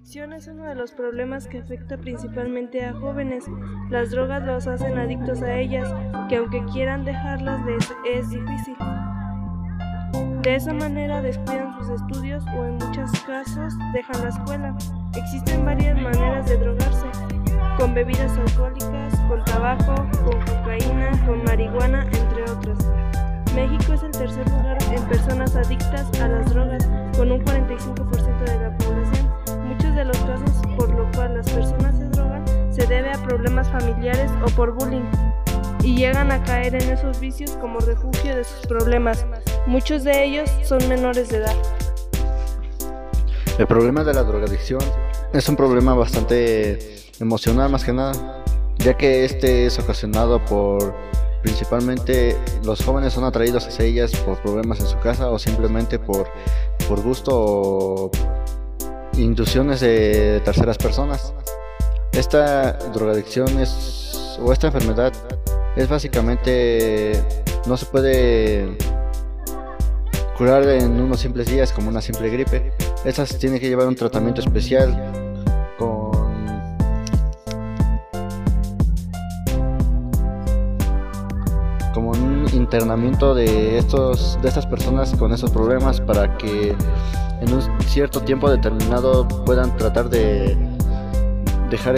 adicción es uno de los problemas que afecta principalmente a jóvenes. Las drogas los hacen adictos a ellas, que aunque quieran dejarlas es difícil. De esa manera descuidan sus estudios o en muchos casos dejan la escuela. Existen varias maneras de drogarse, con bebidas alcohólicas, con tabaco, con cocaína, con marihuana, entre otras. México es el tercer lugar en personas adictas a las drogas, con un 45% problemas familiares o por bullying y llegan a caer en esos vicios como refugio de sus problemas. Muchos de ellos son menores de edad. El problema de la drogadicción es un problema bastante emocional más que nada, ya que este es ocasionado por Principalmente los jóvenes son atraídos hacia ellas por problemas en su casa o simplemente por, por gusto o inducciones de terceras personas. Esta drogadicción es, o esta enfermedad es básicamente, no se puede curar en unos simples días como una simple gripe. Esta se tiene que llevar un tratamiento especial como un internamiento de, estos, de estas personas con esos problemas para que en un cierto tiempo determinado puedan tratar de dejar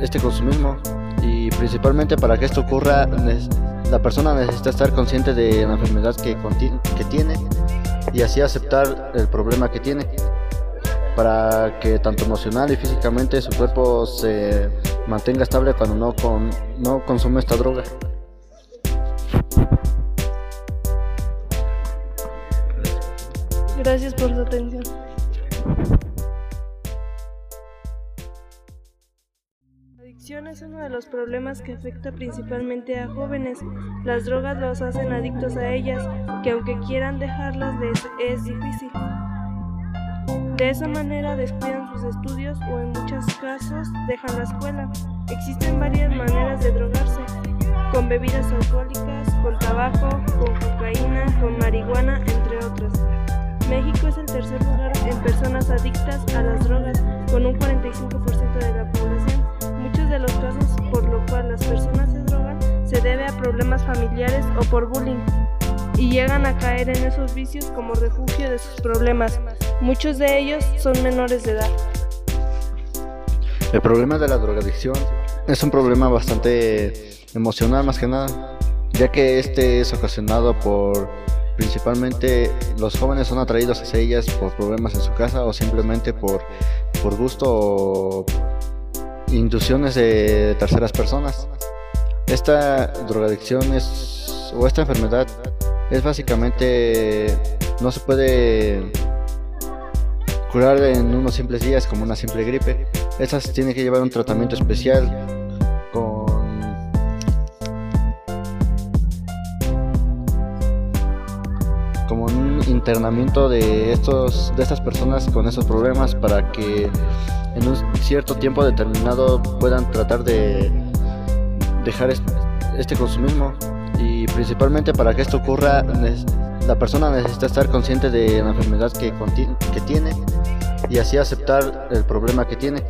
este consumismo y principalmente para que esto ocurra la persona necesita estar consciente de la enfermedad que, que tiene y así aceptar el problema que tiene para que tanto emocional y físicamente su cuerpo se mantenga estable cuando no, con, no consume esta droga. Gracias por su atención. Adicción es uno de los problemas que afecta principalmente a jóvenes. Las drogas los hacen adictos a ellas, que aunque quieran dejarlas es difícil. De esa manera descuidan sus estudios o en muchos casos dejan la escuela. Existen varias maneras de drogarse, con bebidas alcohólicas, con tabaco, con cocaína, con marihuana, entre otras. México es el tercer lugar en personas adictas a las drogas, con un 45% de la población. De los casos por lo cual las personas se drogan se debe a problemas familiares o por bullying y llegan a caer en esos vicios como refugio de sus problemas. Muchos de ellos son menores de edad. El problema de la drogadicción es un problema bastante emocional más que nada, ya que este es ocasionado por Principalmente los jóvenes son atraídos hacia ellas por problemas en su casa o simplemente por, por gusto o inducciones de terceras personas. Esta drogadicción es, o esta enfermedad es básicamente, no se puede curar en unos simples días como una simple gripe. Esta se tiene que llevar un tratamiento especial internamiento de, estos, de estas personas con esos problemas para que en un cierto tiempo determinado puedan tratar de dejar este consumismo y principalmente para que esto ocurra la persona necesita estar consciente de la enfermedad que, tiene y así aceptar el problema que tiene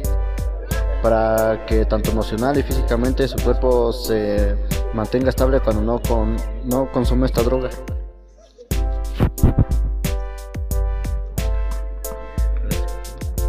para que tanto emocional y físicamente su cuerpo se mantenga estable cuando no consume esta droga.